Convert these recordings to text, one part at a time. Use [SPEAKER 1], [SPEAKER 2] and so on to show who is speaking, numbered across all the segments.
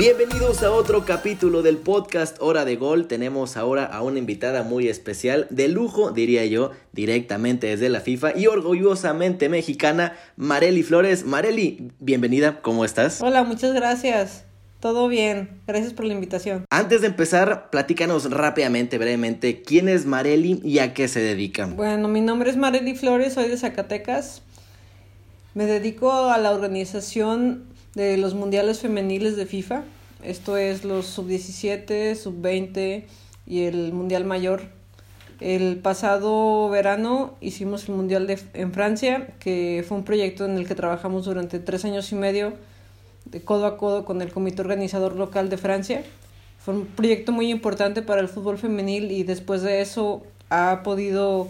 [SPEAKER 1] Bienvenidos a otro capítulo del podcast Hora de Gol. Tenemos ahora a una invitada muy especial, de lujo, diría yo, directamente desde la FIFA y orgullosamente mexicana, Mareli Flores. Mareli, bienvenida, ¿cómo estás?
[SPEAKER 2] Hola, muchas gracias. Todo bien, gracias por la invitación.
[SPEAKER 1] Antes de empezar, platícanos rápidamente, brevemente, quién es Mareli y a qué se dedica.
[SPEAKER 2] Bueno, mi nombre es Mareli Flores, soy de Zacatecas. Me dedico a la organización de los mundiales femeniles de FIFA. Esto es los sub-17, sub-20 y el mundial mayor. El pasado verano hicimos el mundial de, en Francia, que fue un proyecto en el que trabajamos durante tres años y medio de codo a codo con el comité organizador local de Francia. Fue un proyecto muy importante para el fútbol femenil y después de eso ha podido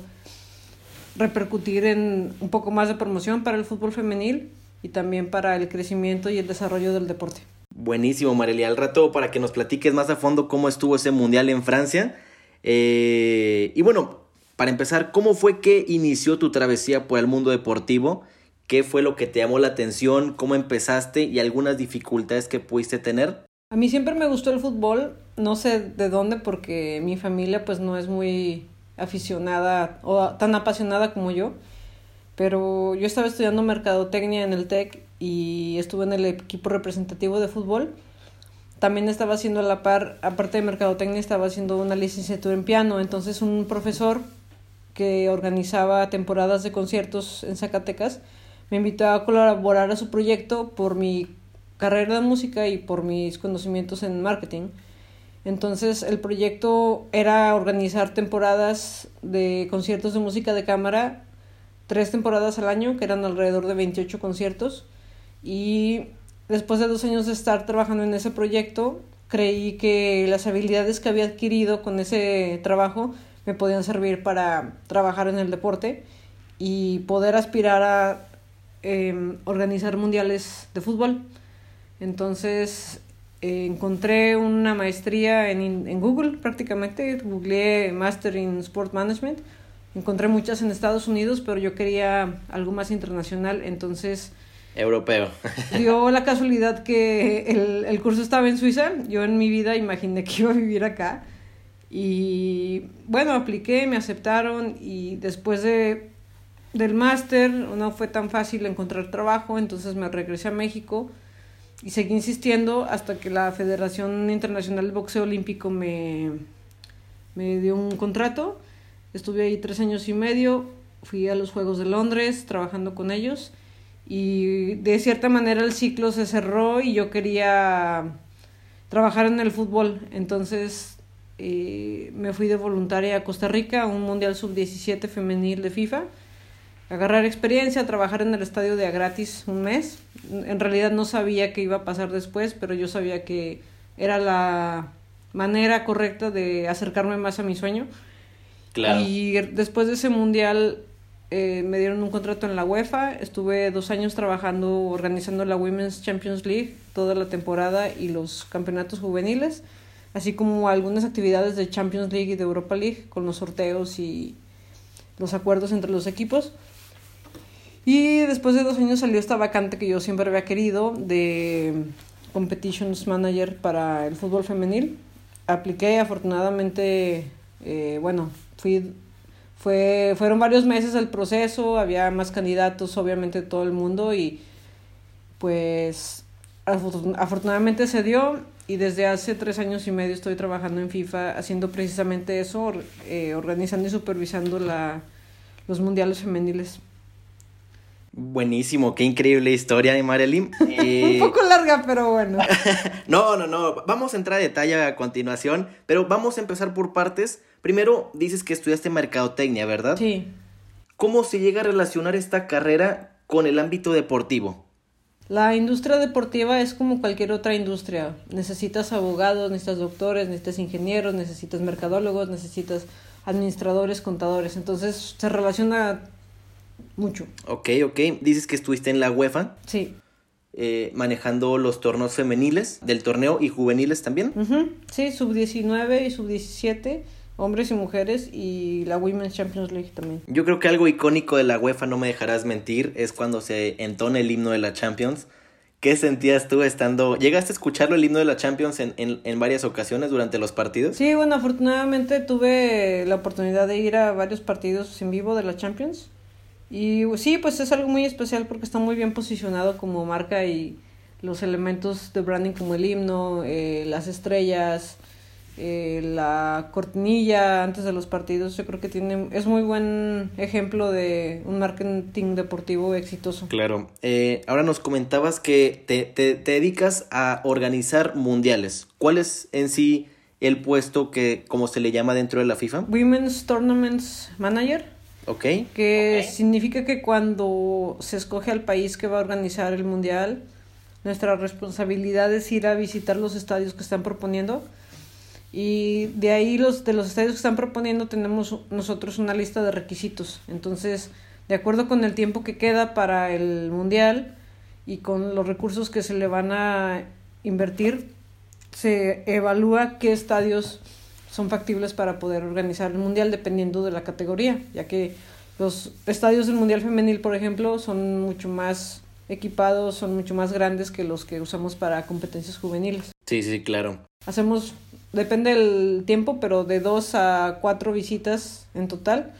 [SPEAKER 2] repercutir en un poco más de promoción para el fútbol femenil y también para el crecimiento y el desarrollo del deporte.
[SPEAKER 1] Buenísimo, Marelia. Al rato para que nos platiques más a fondo cómo estuvo ese mundial en Francia. Eh, y bueno, para empezar, ¿cómo fue que inició tu travesía por el mundo deportivo? ¿Qué fue lo que te llamó la atención? ¿Cómo empezaste y algunas dificultades que pudiste tener?
[SPEAKER 2] A mí siempre me gustó el fútbol, no sé de dónde porque mi familia pues no es muy aficionada o tan apasionada como yo, pero yo estaba estudiando mercadotecnia en el TEC y estuve en el equipo representativo de fútbol. También estaba haciendo a la par, aparte de mercadotecnia, estaba haciendo una licenciatura en piano, entonces un profesor que organizaba temporadas de conciertos en Zacatecas me invitó a colaborar a su proyecto por mi carrera de música y por mis conocimientos en marketing. Entonces el proyecto era organizar temporadas de conciertos de música de cámara, tres temporadas al año, que eran alrededor de 28 conciertos. Y después de dos años de estar trabajando en ese proyecto, creí que las habilidades que había adquirido con ese trabajo me podían servir para trabajar en el deporte y poder aspirar a Em, organizar mundiales de fútbol. Entonces eh, encontré una maestría en, en Google prácticamente, googleé Master in Sport Management, encontré muchas en Estados Unidos, pero yo quería algo más internacional, entonces...
[SPEAKER 1] Europeo.
[SPEAKER 2] dio la casualidad que el, el curso estaba en Suiza, yo en mi vida imaginé que iba a vivir acá. Y bueno, apliqué, me aceptaron y después de del máster no fue tan fácil encontrar trabajo, entonces me regresé a México y seguí insistiendo hasta que la Federación Internacional de Boxeo Olímpico me, me dio un contrato. Estuve ahí tres años y medio, fui a los Juegos de Londres trabajando con ellos y de cierta manera el ciclo se cerró y yo quería trabajar en el fútbol. Entonces eh, me fui de voluntaria a Costa Rica a un Mundial Sub-17 femenil de FIFA agarrar experiencia, trabajar en el estadio de a gratis un mes. En realidad no sabía qué iba a pasar después, pero yo sabía que era la manera correcta de acercarme más a mi sueño. Claro. Y después de ese mundial eh, me dieron un contrato en la UEFA. Estuve dos años trabajando, organizando la Women's Champions League toda la temporada y los campeonatos juveniles, así como algunas actividades de Champions League y de Europa League con los sorteos y los acuerdos entre los equipos. Y después de dos años salió esta vacante que yo siempre había querido de Competitions Manager para el fútbol femenil. Apliqué, afortunadamente, eh, bueno, fui, fue, fueron varios meses el proceso, había más candidatos, obviamente, de todo el mundo y pues afortunadamente se dio y desde hace tres años y medio estoy trabajando en FIFA haciendo precisamente eso, eh, organizando y supervisando la, los mundiales femeniles.
[SPEAKER 1] Buenísimo, qué increíble historia de Marilyn.
[SPEAKER 2] Un poco larga, pero bueno.
[SPEAKER 1] no, no, no. Vamos a entrar a detalle a continuación, pero vamos a empezar por partes. Primero, dices que estudiaste mercadotecnia, ¿verdad?
[SPEAKER 2] Sí.
[SPEAKER 1] ¿Cómo se llega a relacionar esta carrera con el ámbito deportivo?
[SPEAKER 2] La industria deportiva es como cualquier otra industria. Necesitas abogados, necesitas doctores, necesitas ingenieros, necesitas mercadólogos, necesitas administradores, contadores. Entonces se relaciona mucho.
[SPEAKER 1] Ok, ok. Dices que estuviste en la UEFA.
[SPEAKER 2] Sí.
[SPEAKER 1] Eh, manejando los torneos femeniles del torneo y juveniles también.
[SPEAKER 2] Sí, sub 19 y sub 17, hombres y mujeres, y la Women's Champions League también.
[SPEAKER 1] Yo creo que algo icónico de la UEFA, no me dejarás mentir, es cuando se entona el himno de la Champions, ¿Qué sentías tú estando... ¿Llegaste a escucharlo el himno de la Champions en, en, en, varias ocasiones durante los partidos?
[SPEAKER 2] Sí, bueno, afortunadamente tuve la oportunidad de ir a varios partidos en vivo de la Champions. Y sí, pues es algo muy especial porque está muy bien posicionado como marca y los elementos de branding como el himno, eh, las estrellas, eh, la cortinilla antes de los partidos, yo creo que tiene, es muy buen ejemplo de un marketing deportivo exitoso.
[SPEAKER 1] Claro. Eh, ahora nos comentabas que te, te, te, dedicas a organizar mundiales. ¿Cuál es en sí el puesto que, como se le llama dentro de la FIFA?
[SPEAKER 2] Women's Tournaments Manager.
[SPEAKER 1] Ok.
[SPEAKER 2] Que
[SPEAKER 1] okay.
[SPEAKER 2] significa que cuando se escoge al país que va a organizar el mundial, nuestra responsabilidad es ir a visitar los estadios que están proponiendo y de ahí los de los estadios que están proponiendo tenemos nosotros una lista de requisitos. Entonces, de acuerdo con el tiempo que queda para el mundial y con los recursos que se le van a invertir, se evalúa qué estadios son factibles para poder organizar el mundial dependiendo de la categoría, ya que los estadios del mundial femenil, por ejemplo, son mucho más equipados, son mucho más grandes que los que usamos para competencias juveniles.
[SPEAKER 1] Sí, sí, claro.
[SPEAKER 2] Hacemos depende del tiempo, pero de dos a cuatro visitas en total.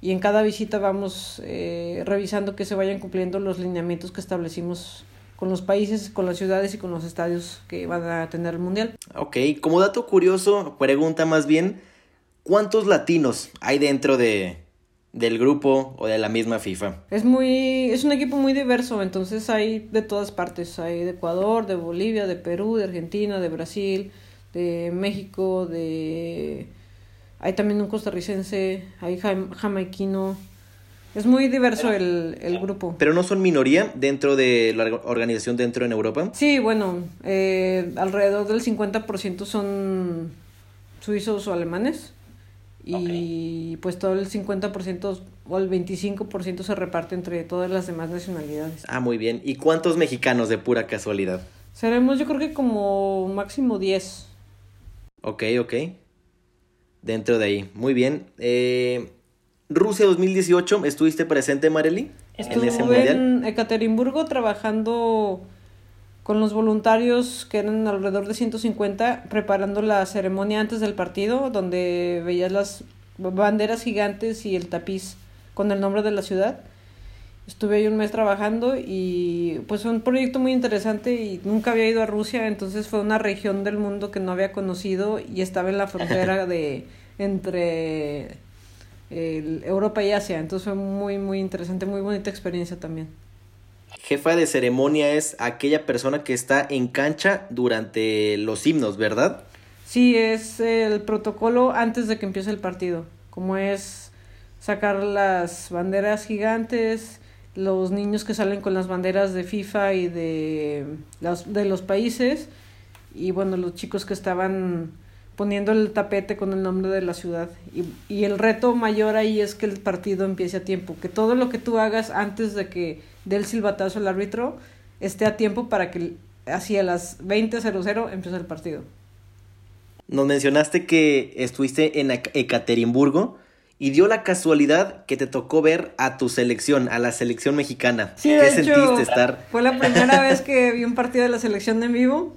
[SPEAKER 2] Y en cada visita vamos eh, revisando que se vayan cumpliendo los lineamientos que establecimos con los países, con las ciudades y con los estadios que van a tener el mundial.
[SPEAKER 1] Ok, como dato curioso, pregunta más bien, ¿cuántos latinos hay dentro de, del grupo o de la misma FIFA?
[SPEAKER 2] Es muy, es un equipo muy diverso, entonces hay de todas partes, hay de Ecuador, de Bolivia, de Perú, de Argentina, de Brasil, de México, de... Hay también un costarricense, hay jamaiquino. Es muy diverso el, el grupo.
[SPEAKER 1] ¿Pero no son minoría dentro de la organización dentro en Europa?
[SPEAKER 2] Sí, bueno, eh, alrededor del 50% son suizos o alemanes. Y okay. pues todo el 50% o el 25% se reparte entre todas las demás nacionalidades.
[SPEAKER 1] Ah, muy bien. ¿Y cuántos mexicanos de pura casualidad?
[SPEAKER 2] Seremos yo creo que como máximo 10.
[SPEAKER 1] Ok, ok. Dentro de ahí. Muy bien. Eh, Rusia 2018, ¿estuviste presente, Marely?
[SPEAKER 2] Estuve en, ese mundial? en Ekaterimburgo trabajando con los voluntarios, que eran alrededor de 150, preparando la ceremonia antes del partido, donde veías las banderas gigantes y el tapiz con el nombre de la ciudad. Estuve ahí un mes trabajando y pues fue un proyecto muy interesante y nunca había ido a Rusia, entonces fue una región del mundo que no había conocido y estaba en la frontera de entre el, Europa y Asia, entonces fue muy muy interesante, muy bonita experiencia también.
[SPEAKER 1] Jefa de ceremonia es aquella persona que está en cancha durante los himnos, ¿verdad?
[SPEAKER 2] Sí, es el protocolo antes de que empiece el partido, como es sacar las banderas gigantes, los niños que salen con las banderas de FIFA y de los, de los países y bueno, los chicos que estaban poniendo el tapete con el nombre de la ciudad. Y, y el reto mayor ahí es que el partido empiece a tiempo, que todo lo que tú hagas antes de que dé el silbatazo el árbitro esté a tiempo para que así a las 20.00 empiece el partido.
[SPEAKER 1] Nos mencionaste que estuviste en Ekaterimburgo y dio la casualidad que te tocó ver a tu selección, a la selección mexicana.
[SPEAKER 2] Sí,
[SPEAKER 1] ¿Qué
[SPEAKER 2] hecho,
[SPEAKER 1] sentiste estar?
[SPEAKER 2] Fue la primera vez que vi un partido de la selección en vivo.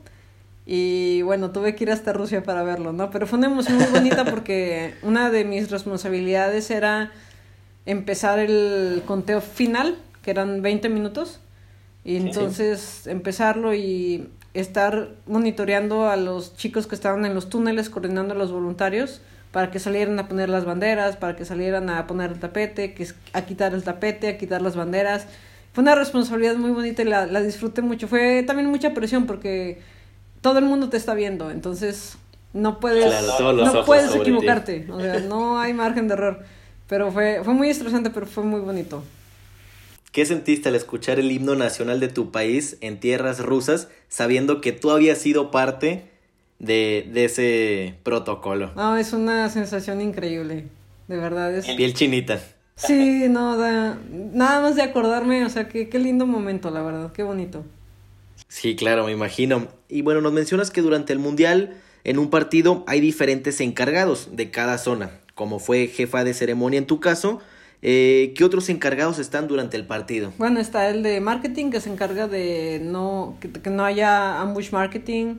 [SPEAKER 2] Y bueno, tuve que ir hasta Rusia para verlo, ¿no? Pero fue una emoción muy bonita porque una de mis responsabilidades era empezar el conteo final, que eran 20 minutos. Y entonces sí, sí. empezarlo y estar monitoreando a los chicos que estaban en los túneles, coordinando a los voluntarios para que salieran a poner las banderas, para que salieran a poner el tapete, que a quitar el tapete, a quitar las banderas. Fue una responsabilidad muy bonita y la, la disfruté mucho. Fue también mucha presión porque todo el mundo te está viendo, entonces no puedes,
[SPEAKER 1] claro,
[SPEAKER 2] no puedes equivocarte, o sea, no hay margen de error. Pero fue, fue muy estresante, pero fue muy bonito.
[SPEAKER 1] ¿Qué sentiste al escuchar el himno nacional de tu país en tierras rusas, sabiendo que tú habías sido parte de, de ese protocolo?
[SPEAKER 2] No, es una sensación increíble, de verdad. Es...
[SPEAKER 1] Piel chinita.
[SPEAKER 2] Sí, no, da, nada más de acordarme, o sea, qué, qué lindo momento, la verdad, qué bonito.
[SPEAKER 1] Sí, claro, me imagino. Y bueno, nos mencionas que durante el Mundial, en un partido, hay diferentes encargados de cada zona, como fue jefa de ceremonia en tu caso. Eh, ¿Qué otros encargados están durante el partido?
[SPEAKER 2] Bueno, está el de marketing que se encarga de no que, que no haya ambush marketing.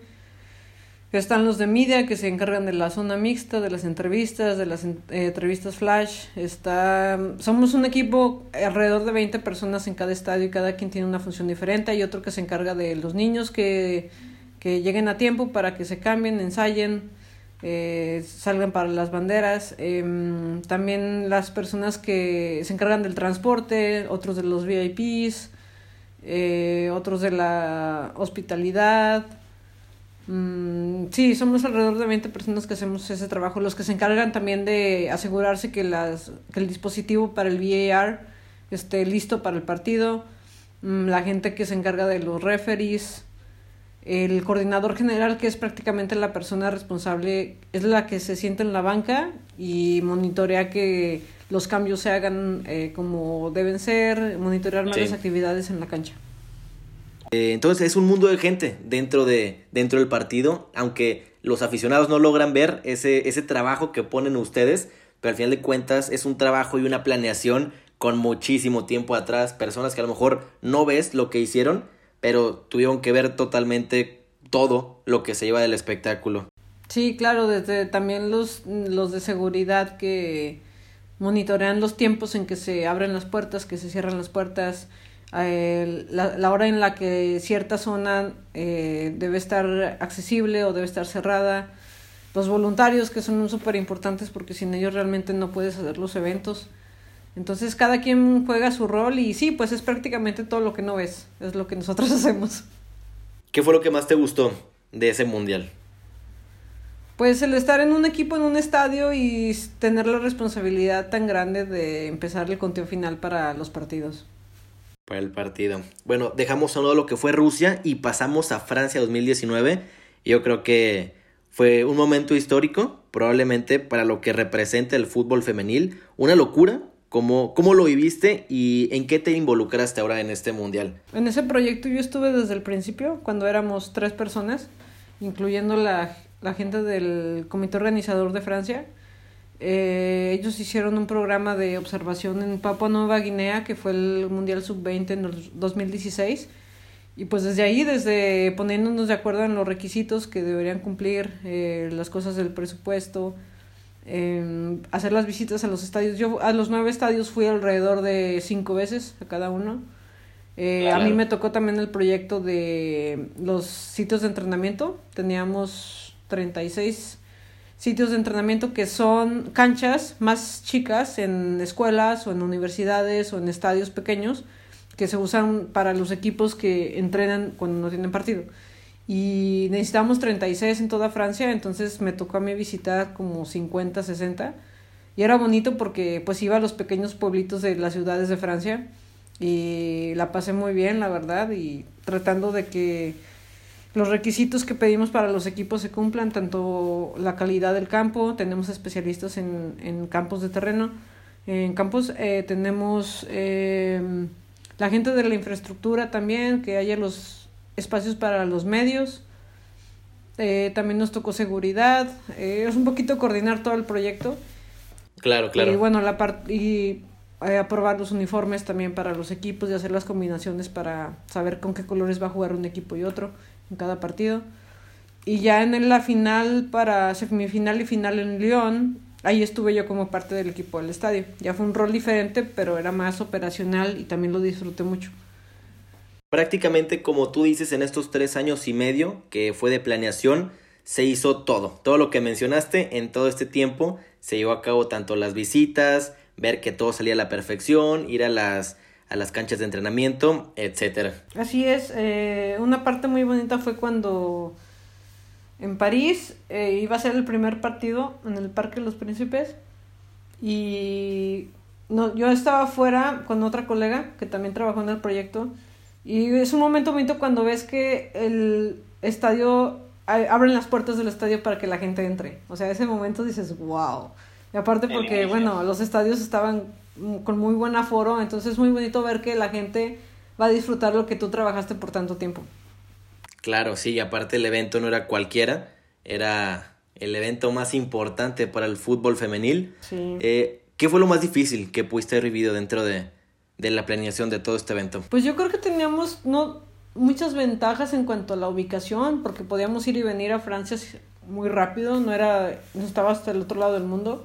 [SPEAKER 2] Están los de media que se encargan de la zona mixta, de las entrevistas, de las eh, entrevistas flash. Está, somos un equipo alrededor de 20 personas en cada estadio y cada quien tiene una función diferente. Hay otro que se encarga de los niños que, que lleguen a tiempo para que se cambien, ensayen, eh, salgan para las banderas. Em, también las personas que se encargan del transporte, otros de los VIPs, eh, otros de la hospitalidad. Mm, sí, somos alrededor de 20 personas que hacemos ese trabajo, los que se encargan también de asegurarse que, las, que el dispositivo para el VAR esté listo para el partido, mm, la gente que se encarga de los referees, el coordinador general que es prácticamente la persona responsable, es la que se siente en la banca y monitorea que los cambios se hagan eh, como deben ser, monitorear más las actividades en la cancha.
[SPEAKER 1] Eh, entonces es un mundo de gente dentro, de, dentro del partido, aunque los aficionados no logran ver ese, ese trabajo que ponen ustedes, pero al final de cuentas es un trabajo y una planeación con muchísimo tiempo atrás, personas que a lo mejor no ves lo que hicieron, pero tuvieron que ver totalmente todo lo que se lleva del espectáculo.
[SPEAKER 2] Sí, claro, desde también los, los de seguridad que monitorean los tiempos en que se abren las puertas, que se cierran las puertas, la, hora en la que cierta zona eh, debe estar accesible o debe estar cerrada, los voluntarios que son súper importantes porque sin ellos realmente no puedes hacer los eventos. Entonces cada quien juega su rol y sí, pues es prácticamente todo lo que no ves, es lo que nosotros hacemos.
[SPEAKER 1] ¿Qué fue lo que más te gustó de ese mundial?
[SPEAKER 2] Pues el estar en un equipo, en un estadio y tener la responsabilidad tan grande de empezar el conteo final para los partidos
[SPEAKER 1] para el partido. Bueno, dejamos a lo que fue Rusia y pasamos a Francia 2019. Yo creo que fue un momento histórico, probablemente para lo que representa el fútbol femenil. Una locura. ¿Cómo, ¿Cómo lo viviste y en qué te involucraste ahora en este mundial?
[SPEAKER 2] En ese proyecto yo estuve desde el principio, cuando éramos tres personas, incluyendo la, la gente del comité organizador de Francia eh, ellos hicieron un programa de observación en Papua Nueva Guinea, que fue el Mundial Sub-20 en el 2016. Y pues desde ahí, desde poniéndonos de acuerdo en los requisitos que deberían cumplir, eh, las cosas del presupuesto, eh, hacer las visitas a los estadios. Yo a los nueve estadios fui alrededor de cinco veces a cada uno. Eh, A mí me tocó también el proyecto de los sitios de entrenamiento. Teníamos 36 sitios de entrenamiento que son canchas más chicas en escuelas o en universidades o en estadios pequeños que se usan para los equipos que entrenan cuando no tienen partido. Y necesitamos 36 en toda Francia, entonces me tocó a mí visitar como 50, 60. Y era bonito porque pues iba a los pequeños pueblitos de las ciudades de Francia y la pasé muy bien, la verdad, y tratando de que los requisitos que pedimos para los equipos se cumplan, tanto la calidad del campo, tenemos especialistas en, en campos de terreno, en campos eh, tenemos eh, la gente de la infraestructura también, que haya los espacios para los medios, eh, también nos tocó seguridad, es un poquito coordinar todo el proyecto.
[SPEAKER 1] Claro, claro.
[SPEAKER 2] Y bueno, la parte y aprobar los uniformes también para los equipos y hacer las combinaciones para saber con qué colores va a jugar un equipo y otro en cada partido. Y ya en la final, para semifinal y final en Lyon, ahí estuve yo como parte del equipo del estadio. Ya fue un rol diferente, pero era más operacional y también lo disfruté mucho.
[SPEAKER 1] Prácticamente como tú dices, en estos tres años y medio que fue de planeación, se hizo todo. Todo lo que mencionaste en todo este tiempo se llevó a cabo tanto las visitas, ver que todo salía a la perfección, ir a las a las canchas de entrenamiento, etcétera.
[SPEAKER 2] Así es, eh, una parte muy bonita fue cuando en París eh, iba a ser el primer partido en el Parque de los Príncipes y no, yo estaba afuera con otra colega que también trabajó en el proyecto y es un momento bonito cuando ves que el estadio abren las puertas del estadio para que la gente entre. O sea, ese momento dices, wow. Y aparte porque, bueno, los estadios estaban con muy buen aforo, entonces es muy bonito ver que la gente va a disfrutar lo que tú trabajaste por tanto tiempo.
[SPEAKER 1] Claro, sí, aparte el evento no era cualquiera, era el evento más importante para el fútbol femenil.
[SPEAKER 2] Sí.
[SPEAKER 1] Eh, ¿Qué fue lo más difícil que pudiste haber vivido dentro de, de la planeación de todo este evento?
[SPEAKER 2] Pues yo creo que teníamos no muchas ventajas en cuanto a la ubicación, porque podíamos ir y venir a Francia muy rápido, no era no estaba hasta el otro lado del mundo.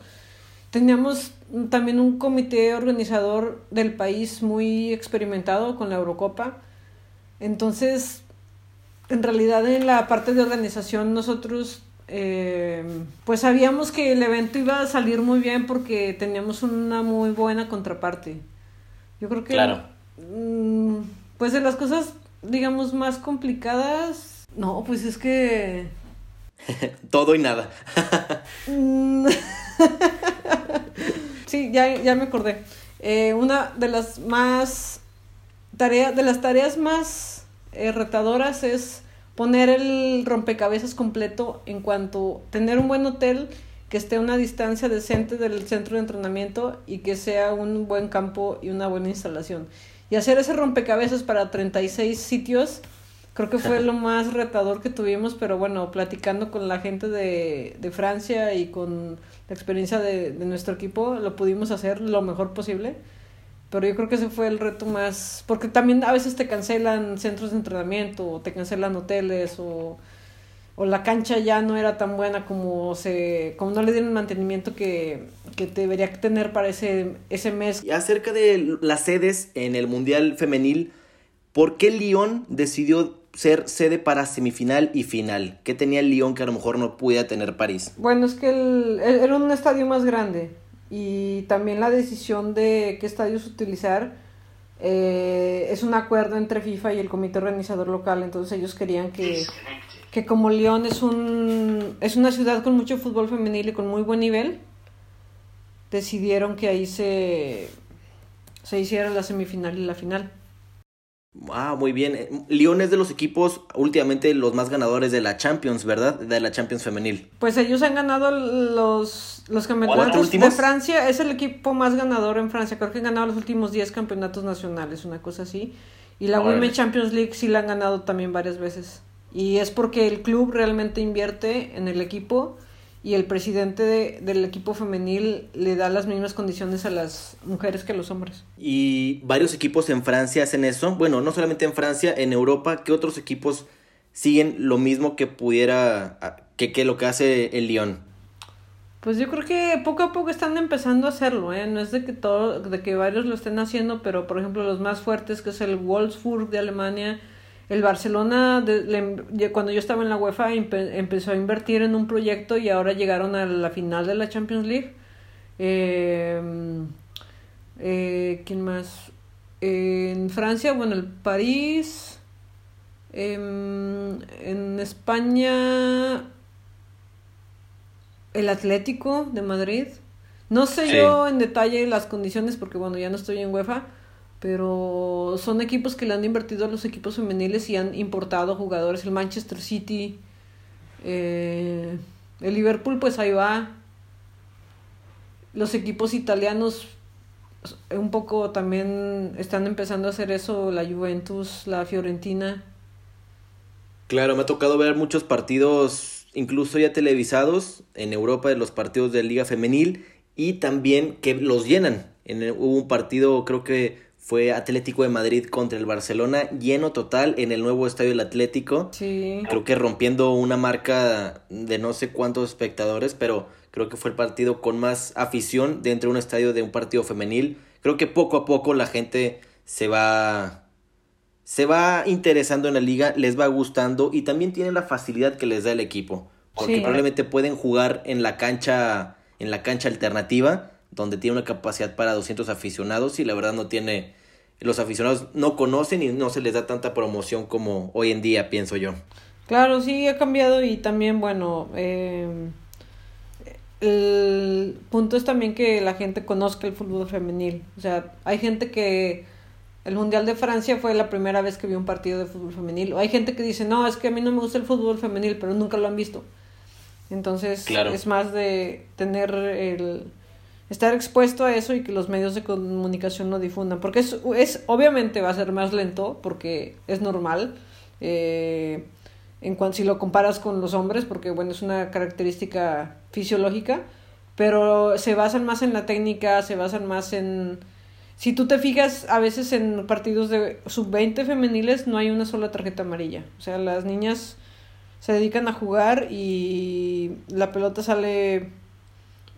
[SPEAKER 2] Teníamos también un comité organizador del país muy experimentado con la Eurocopa. Entonces, en realidad en la parte de organización nosotros eh, pues sabíamos que el evento iba a salir muy bien porque teníamos una muy buena contraparte. Yo creo que...
[SPEAKER 1] Claro.
[SPEAKER 2] Mm, pues de las cosas, digamos, más complicadas... No, pues es que...
[SPEAKER 1] Todo y nada.
[SPEAKER 2] Sí, ya, ya me acordé. Eh, una de las más tarea, de las tareas más eh, retadoras es poner el rompecabezas completo en cuanto tener un buen hotel que esté a una distancia decente del centro de entrenamiento y que sea un buen campo y una buena instalación. Y hacer ese rompecabezas para 36 sitios creo que fue lo más retador que tuvimos, pero bueno, platicando con la gente de, de Francia y con la experiencia de, de, nuestro equipo, lo pudimos hacer lo mejor posible. Pero yo creo que ese fue el reto más, porque también a veces te cancelan centros de entrenamiento, o te cancelan hoteles, o, o la cancha ya no era tan buena como se, como no le dieron el mantenimiento que, que debería tener para ese, ese mes.
[SPEAKER 1] Y acerca de las sedes en el Mundial Femenil, ¿por qué Lyon decidió ser sede para semifinal y final? ¿Qué tenía el Lyon que a lo mejor no pudiera tener París?
[SPEAKER 2] Bueno, es que el, era un estadio más grande y también la decisión de qué estadios utilizar eh, es un acuerdo entre FIFA y el comité organizador local, entonces ellos querían que, que como Lyon es, un, es una ciudad con mucho fútbol femenil y con muy buen nivel, decidieron que ahí se, se hiciera la semifinal y la final.
[SPEAKER 1] Ah, muy bien. Lyon es de los equipos últimamente los más ganadores de la Champions, ¿verdad? De la Champions femenil.
[SPEAKER 2] Pues ellos han ganado los, los campeonatos de Francia. Es el equipo más ganador en Francia. Creo que han ganado los últimos 10 campeonatos nacionales, una cosa así. Y la Women's Champions League sí la han ganado también varias veces. Y es porque el club realmente invierte en el equipo y el presidente de, del equipo femenil le da las mismas condiciones a las mujeres que a los hombres.
[SPEAKER 1] Y varios equipos en Francia hacen eso. Bueno, no solamente en Francia, en Europa, ¿qué otros equipos siguen lo mismo que pudiera, que, que lo que hace el Lyon?
[SPEAKER 2] Pues yo creo que poco a poco están empezando a hacerlo, ¿eh? No es de que todo, de que varios lo estén haciendo, pero por ejemplo los más fuertes, que es el Wolfsburg de Alemania, el Barcelona, de, cuando yo estaba en la UEFA, empezó a invertir en un proyecto y ahora llegaron a la final de la Champions League. Eh, eh, ¿Quién más? en Francia, bueno, el París. Em, en España, el Atlético de Madrid. No sé yo en detalle las condiciones porque, bueno, ya no estoy en UEFA pero son equipos que le han invertido a los equipos femeniles y han importado jugadores. El Manchester City, eh, el Liverpool, pues ahí va. Los equipos italianos un poco también están empezando a hacer eso, la Juventus, la Fiorentina.
[SPEAKER 1] Claro, me ha tocado ver muchos partidos, incluso ya televisados en Europa, de los partidos de Liga Femenil y también que los llenan. En hubo un partido, creo que fue Atlético de Madrid contra el Barcelona, lleno total en el nuevo estadio del Atlético.
[SPEAKER 2] Sí.
[SPEAKER 1] Creo que rompiendo una marca de no sé cuántos espectadores, pero creo que fue el partido con más afición dentro de un estadio de un partido femenil. Creo que poco a poco la gente se va se va interesando en la liga, les va gustando y también tienen la facilidad que les da el equipo, porque probablemente pueden jugar en la cancha en la cancha alternativa donde tiene una capacidad para 200 aficionados y la verdad no tiene, los aficionados no conocen y no se les da tanta promoción como hoy en día, pienso yo.
[SPEAKER 2] Claro, sí, ha cambiado y también, bueno, eh, el punto es también que la gente conozca el fútbol femenil. O sea, hay gente que el Mundial de Francia fue la primera vez que vio un partido de fútbol femenil. O hay gente que dice, no, es que a mí no me gusta el fútbol femenil, pero nunca lo han visto. Entonces, es más de tener el estar expuesto a eso y que los medios de comunicación lo difundan. Porque es, es obviamente va a ser más lento, porque es normal. Eh, en cuanto si lo comparas con los hombres, porque bueno, es una característica fisiológica, pero se basan más en la técnica, se basan más en... Si tú te fijas, a veces en partidos de sub-20 femeniles no hay una sola tarjeta amarilla. O sea, las niñas se dedican a jugar y la pelota sale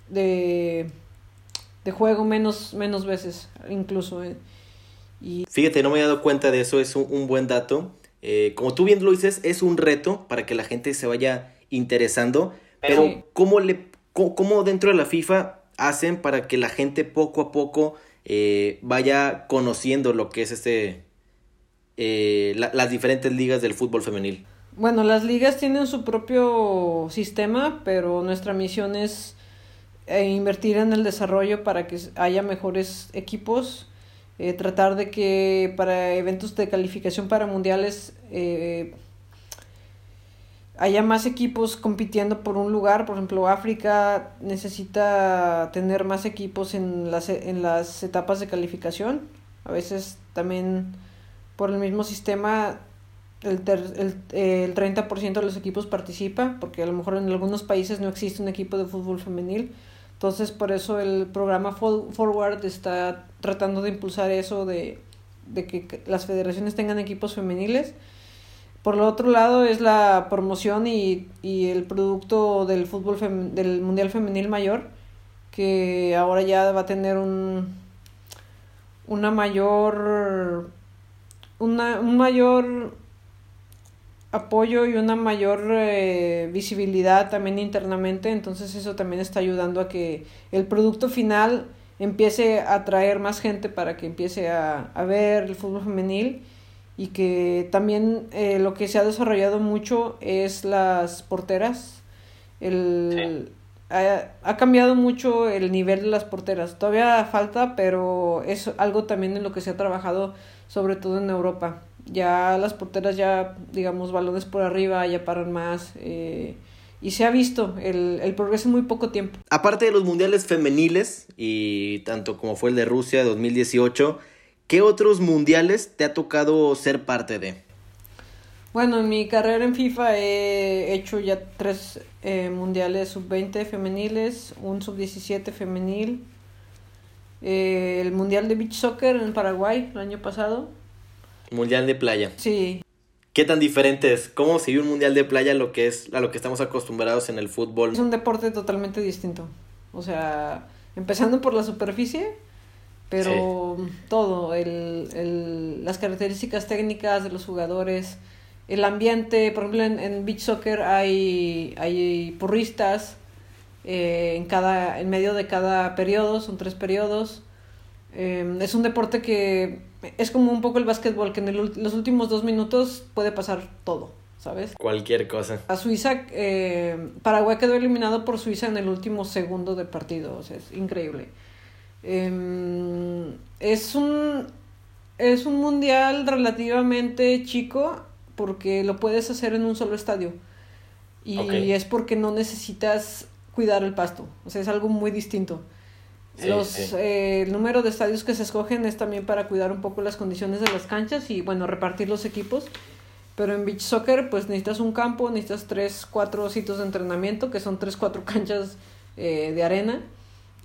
[SPEAKER 2] de, de juego menos, menos veces, incluso. eh. Y
[SPEAKER 1] Fíjate, no me había dado cuenta de eso, es un, un buen dato. Eh, como tú bien lo dices, es un reto para que la gente se vaya interesando, pero
[SPEAKER 2] Sí.
[SPEAKER 1] ¿cómo, le, cómo, cómo dentro de la FIFA hacen para que la gente poco a poco eh, vaya conociendo lo que es este eh, la- las diferentes ligas del fútbol femenil?
[SPEAKER 2] Bueno, las ligas tienen su propio sistema, pero nuestra misión es eh, invertir en el desarrollo para que haya mejores equipos, eh, tratar de que para eventos de calificación para mundiales eh, haya más equipos compitiendo por un lugar. Por ejemplo, África necesita tener más equipos en las, en las etapas de calificación. A veces también por el mismo sistema el, ter- el, el 30% de los equipos participa, porque a lo mejor en algunos países no existe un equipo de fútbol femenil. Entonces, por eso el programa Fo- Forward está tratando de impulsar eso de, de que las federaciones tengan equipos femeniles. Por lo otro lado es la promoción y, y el producto del fútbol fem- del Mundial Femenil Mayor, que ahora ya va a tener un una mayor una, un mayor apoyo y una mayor eh, visibilidad también internamente, entonces eso también está ayudando a que el producto final empiece a atraer más gente para que empiece a, a ver el fútbol femenil y que también eh, lo que se ha desarrollado mucho es las porteras. El, ha, ha cambiado mucho el nivel de las porteras. Todavía falta, pero es algo también en lo que se ha trabajado, sobre todo en Europa. Ya las porteras ya, digamos, balones por arriba, ya paran más. eh, y se ha visto el, el progreso en muy poco tiempo.
[SPEAKER 1] Aparte de los mundiales femeniles, y tanto como fue el de Rusia 2018, ¿qué otros mundiales te ha tocado ser parte de?
[SPEAKER 2] Bueno, en mi carrera en FIFA he hecho ya tres eh, mundiales sub-20 femeniles, un sub-17 femenil, eh, el mundial de beach soccer en Paraguay el año pasado.
[SPEAKER 1] Mundial de playa.
[SPEAKER 2] Sí,
[SPEAKER 1] ¿Qué tan diferente es? ¿Cómo se vive un mundial de playa a lo que es a lo que estamos acostumbrados en el fútbol?
[SPEAKER 2] es un deporte totalmente distinto. O sea, empezando por la superficie, pero todo, el, el, las características técnicas de los jugadores, el ambiente, por ejemplo, en, en beach soccer hay, hay porristas eh, en, cada, en medio de cada periodo, son tres periodos. Eh, es un deporte que es como un poco el básquetbol, que en el los últimos dos minutos puede pasar todo, ¿sabes?
[SPEAKER 1] Cualquier cosa.
[SPEAKER 2] A Suiza, eh, Paraguay quedó eliminado por Suiza en el último segundo del partido, o sea, es increíble. Em, es un es un mundial relativamente chico porque lo puedes hacer en un solo estadio. Y es porque no necesitas cuidar el pasto, o sea, es algo muy distinto.
[SPEAKER 1] Sí,
[SPEAKER 2] Los,
[SPEAKER 1] sí.
[SPEAKER 2] eh, el número de estadios que se escogen es también para cuidar un poco las condiciones de las canchas y, bueno, repartir los equipos. Pero en beach soccer, pues necesitas un campo, necesitas tres, cuatro sitios de entrenamiento, que son tres, cuatro canchas eh, de arena.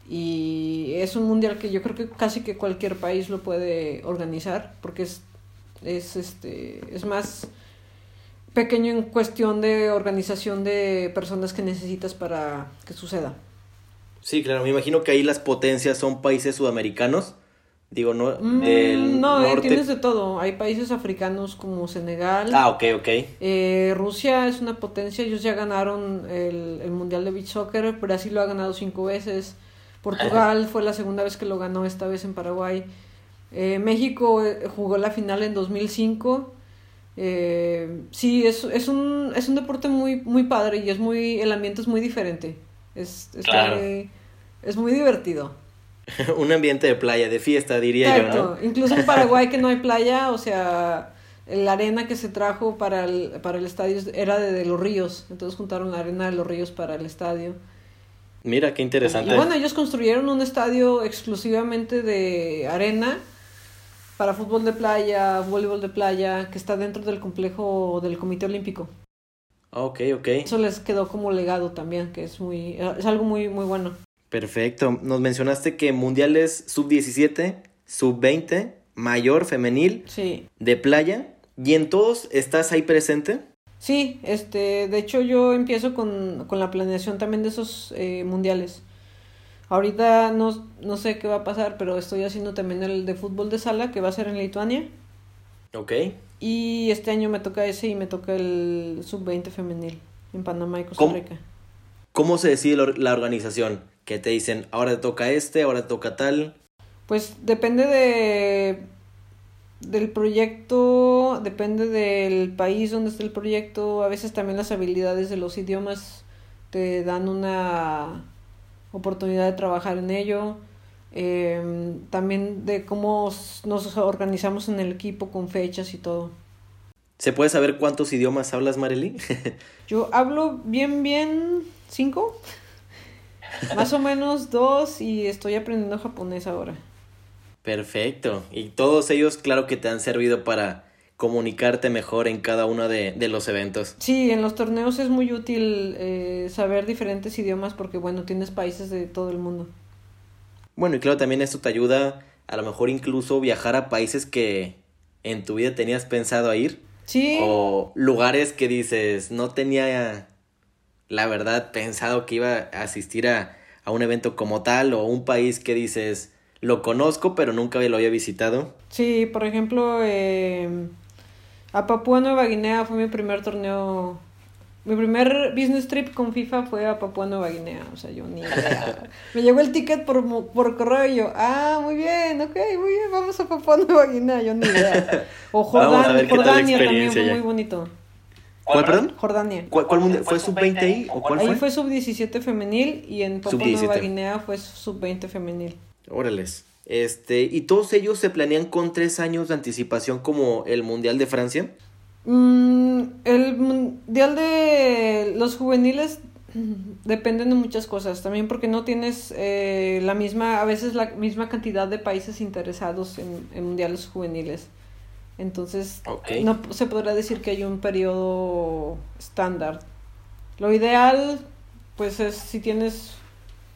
[SPEAKER 2] Y es un mundial que yo creo que casi que cualquier país lo puede organizar, porque es, es, este, es más pequeño en cuestión de organización de personas que necesitas para que suceda.
[SPEAKER 1] Sí, claro, me imagino que ahí las potencias son países sudamericanos. Digo, no,
[SPEAKER 2] Mm,
[SPEAKER 1] del
[SPEAKER 2] no,
[SPEAKER 1] norte.
[SPEAKER 2] tienes de todo. Hay países africanos como Senegal.
[SPEAKER 1] Ah, ok, ok.
[SPEAKER 2] Eh, Rusia es una potencia, ellos ya ganaron el, el Mundial de Beach Soccer, Brasil lo ha ganado cinco veces, Portugal fue la segunda vez que lo ganó, esta vez en Paraguay. Eh, México eh, jugó la final en 2005. Eh, sí, es, es, un, es un deporte muy, muy padre y es muy, el ambiente es muy diferente. Es, es,
[SPEAKER 1] Claro.
[SPEAKER 2] Es muy divertido.
[SPEAKER 1] Un ambiente de playa, de fiesta, diría yo. ¿no?
[SPEAKER 2] Incluso en Paraguay que no hay playa, o sea, la arena que se trajo para el, para el estadio era de, de los ríos. Entonces juntaron la arena de los ríos para el estadio.
[SPEAKER 1] Mira, qué interesante.
[SPEAKER 2] Y bueno, ellos construyeron un estadio exclusivamente de arena para fútbol de playa, voleibol de playa, que está dentro del complejo del Comité Olímpico.
[SPEAKER 1] Ok, ok.
[SPEAKER 2] Eso les quedó como legado también, que es muy, es algo muy, muy bueno.
[SPEAKER 1] Perfecto. Nos mencionaste que mundiales sub-17, sub-20, mayor, femenil,
[SPEAKER 2] Sí.
[SPEAKER 1] de playa. ¿Y en todos estás ahí presente?
[SPEAKER 2] Sí, este, de hecho yo empiezo con, con la planeación también de esos eh, mundiales. Ahorita no, no sé qué va a pasar, pero estoy haciendo también el de fútbol de sala, que va a ser en Lituania.
[SPEAKER 1] Ok.
[SPEAKER 2] Y este año me toca ese y me toca el sub-20 femenil en Panamá y Costa. Rica.
[SPEAKER 1] ¿Cómo se decide la organización? Que te dicen, ahora te toca este, ahora te toca tal.
[SPEAKER 2] Pues depende de del proyecto, depende del país donde esté el proyecto, a veces también las habilidades de los idiomas te dan una oportunidad de trabajar en ello. Em, también de cómo nos organizamos en el equipo con fechas y todo.
[SPEAKER 1] ¿Se puede saber cuántos idiomas hablas, Marely?
[SPEAKER 2] Yo hablo bien, bien cinco, más o menos dos y estoy aprendiendo japonés ahora.
[SPEAKER 1] Perfecto. Y todos ellos, claro que te han servido para comunicarte mejor en cada uno de, de los eventos.
[SPEAKER 2] Sí, en los torneos es muy útil eh, saber diferentes idiomas porque, bueno, tienes países de todo el mundo.
[SPEAKER 1] Bueno, y claro, también esto te ayuda a lo mejor incluso viajar a países que en tu vida tenías pensado a ir.
[SPEAKER 2] Sí,
[SPEAKER 1] O lugares que dices, no tenía la verdad pensado que iba a asistir a, a un evento como tal. O un país que dices, lo conozco pero nunca lo había visitado.
[SPEAKER 2] sí, por ejemplo, eh, a Papúa Nueva Guinea fue mi primer torneo. Mi primer business trip con FIFA fue a Papúa Nueva Guinea, o sea, yo ni idea. Me llegó el ticket por, por correo y yo, ah, muy bien, ok, muy bien, vamos a Papúa Nueva Guinea, yo ni idea. O Jordania también fue
[SPEAKER 1] ya.
[SPEAKER 2] muy bonito.
[SPEAKER 1] ¿Cuál, perdón?
[SPEAKER 2] Jordania.
[SPEAKER 1] ¿Cuál, cuál mundial? ¿Fue sub-20 ahí? ¿O cuál
[SPEAKER 2] Ahí
[SPEAKER 1] fue?
[SPEAKER 2] fue sub-17 femenil y en Papua
[SPEAKER 1] Sub-17.
[SPEAKER 2] Nueva Guinea fue sub-20 femenil.
[SPEAKER 1] Órales. Este, ¿y todos ellos se planean con tres años de anticipación como el Mundial de Francia?
[SPEAKER 2] Mm, el mundial de los juveniles dependen de muchas cosas, también porque no tienes eh, la misma, a veces la misma cantidad de países interesados en, en mundiales juveniles. Entonces,
[SPEAKER 1] Ok.
[SPEAKER 2] no se podrá decir que hay un periodo estándar. Lo ideal, pues, es si tienes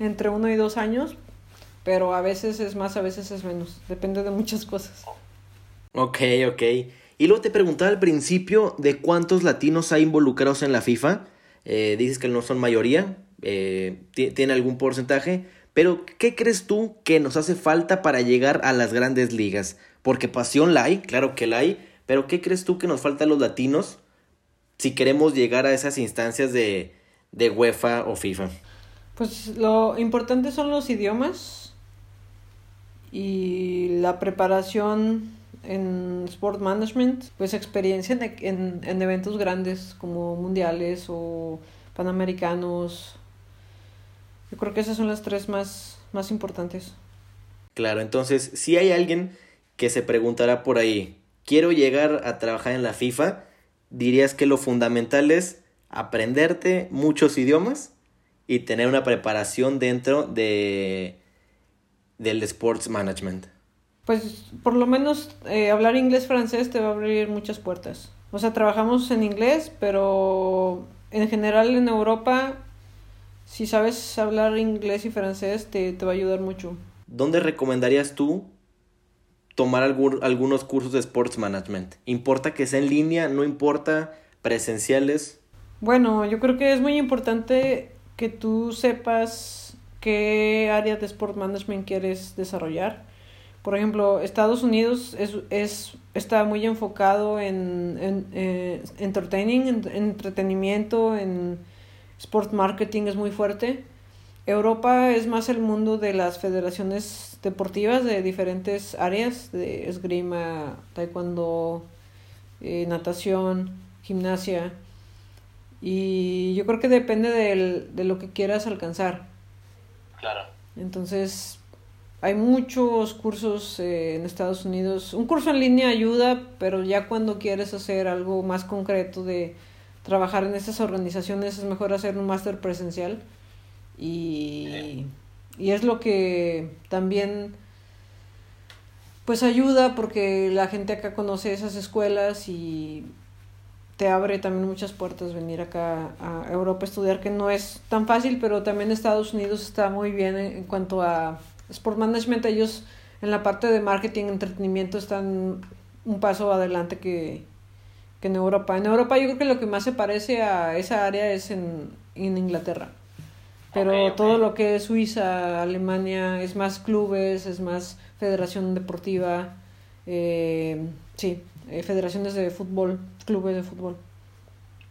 [SPEAKER 2] entre uno y dos años, pero a veces es más, a veces es menos. Depende de muchas cosas.
[SPEAKER 1] Ok, ok. Y luego te preguntaba al principio de cuántos latinos hay involucrados en la FIFA. Eh, dices que no son mayoría, eh, ti- tiene algún porcentaje, pero ¿qué crees tú que nos hace falta para llegar a las grandes ligas? Porque pasión la hay, claro que la hay, pero ¿qué crees tú que nos falta a los latinos si queremos llegar a esas instancias de, de UEFA o FIFA?
[SPEAKER 2] Pues lo importante son los idiomas y la preparación en sport management, pues experiencia en, en, en eventos grandes como mundiales o panamericanos. Yo creo que esas son las tres más, más importantes.
[SPEAKER 1] Claro, entonces, si hay alguien que se preguntará por ahí, quiero llegar a trabajar en la FIFA, dirías que lo fundamental es aprenderte muchos idiomas y tener una preparación dentro de del sports management.
[SPEAKER 2] Pues por lo menos eh, hablar inglés francés te va a abrir muchas puertas. O sea, trabajamos en inglés, pero en general en Europa, si sabes hablar inglés y francés, te, te va a ayudar mucho.
[SPEAKER 1] ¿Dónde recomendarías tú tomar algún- algunos cursos de sports management? ¿Importa que sea en línea? ¿No importa? ¿Presenciales?
[SPEAKER 2] Bueno, yo creo que es muy importante que tú sepas qué área de sport management quieres desarrollar. Por ejemplo, Estados Unidos es, es, está muy enfocado en, en eh, entertaining, en, en entretenimiento, en sport marketing es muy fuerte. Europa es más el mundo de las federaciones deportivas de diferentes áreas, de esgrima, taekwondo, eh, natación, gimnasia. Y yo creo que depende del, de lo que quieras alcanzar.
[SPEAKER 1] Claro.
[SPEAKER 2] Entonces, hay muchos cursos eh, en Estados Unidos. Un curso en línea ayuda, pero ya cuando quieres hacer algo más concreto de trabajar en estas organizaciones es mejor hacer un máster presencial. Y, y es lo que también pues ayuda porque la gente acá conoce esas escuelas y te abre también muchas puertas venir acá a Europa a estudiar, que no es tan fácil, pero también Estados Unidos está muy bien en, cuanto a Sport Management. Ellos en la parte de marketing, entretenimiento están un paso adelante que, que en Europa. En Europa yo creo que lo que más se parece a esa área es en, en Inglaterra. Pero todo lo que es Suiza, Alemania, es más clubes, es más federación deportiva, eh, sí, eh, federaciones de fútbol, clubes de fútbol.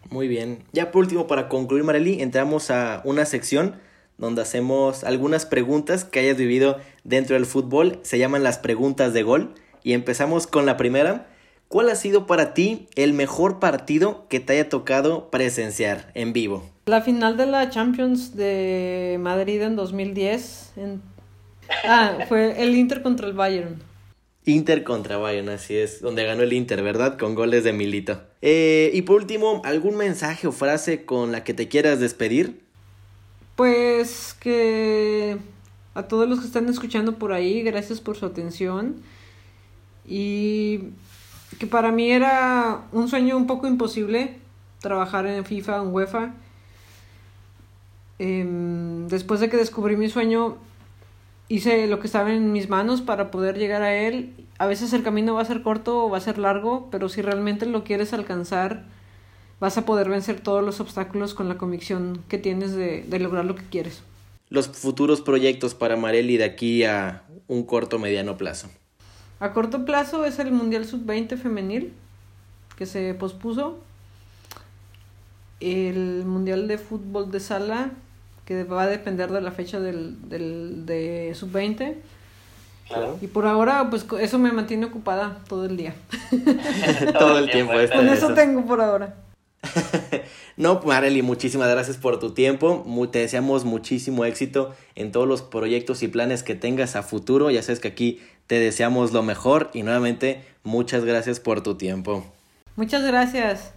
[SPEAKER 1] Muy bien. Ya por último, para concluir, Marely, entramos a una sección donde hacemos algunas preguntas que hayas vivido dentro del fútbol. Se llaman las preguntas de gol. Y empezamos con la primera. ¿Cuál ha sido para ti el mejor partido que te haya tocado presenciar en vivo?
[SPEAKER 2] La final de la Champions de Madrid en 2010. Ah, fue el Inter contra el Bayern.
[SPEAKER 1] Inter contra Bayern, así es, donde ganó el Inter, ¿verdad? Con goles de Milito. Eh, y por último, ¿algún mensaje o frase con la que te quieras despedir?
[SPEAKER 2] Pues que a todos los que están escuchando por ahí, gracias por su atención. Y que para mí era un sueño un poco imposible trabajar en FIFA, en UEFA. Em, después de que descubrí mi sueño, hice lo que estaba en mis manos para poder llegar a él. A veces el camino va a ser corto o va a ser largo, pero si realmente lo quieres alcanzar, vas a poder vencer todos los obstáculos con la convicción que tienes de, lograr lo que quieres.
[SPEAKER 1] Los futuros proyectos para Marelli de aquí a un corto mediano plazo.
[SPEAKER 2] A corto plazo es el Mundial Sub-20 femenil, que se pospuso. El Mundial de Fútbol de Sala, que va a depender de la fecha del, del de sub-20. Claro. Y por ahora, pues eso me mantiene ocupada todo el día.
[SPEAKER 1] todo el tiempo.
[SPEAKER 2] Con eso, tengo por ahora.
[SPEAKER 1] no, Marely, muchísimas gracias por tu tiempo. Te deseamos muchísimo éxito en todos los proyectos y planes que tengas a futuro. Ya sabes que aquí te deseamos lo mejor y nuevamente muchas gracias por tu tiempo.
[SPEAKER 2] Muchas gracias.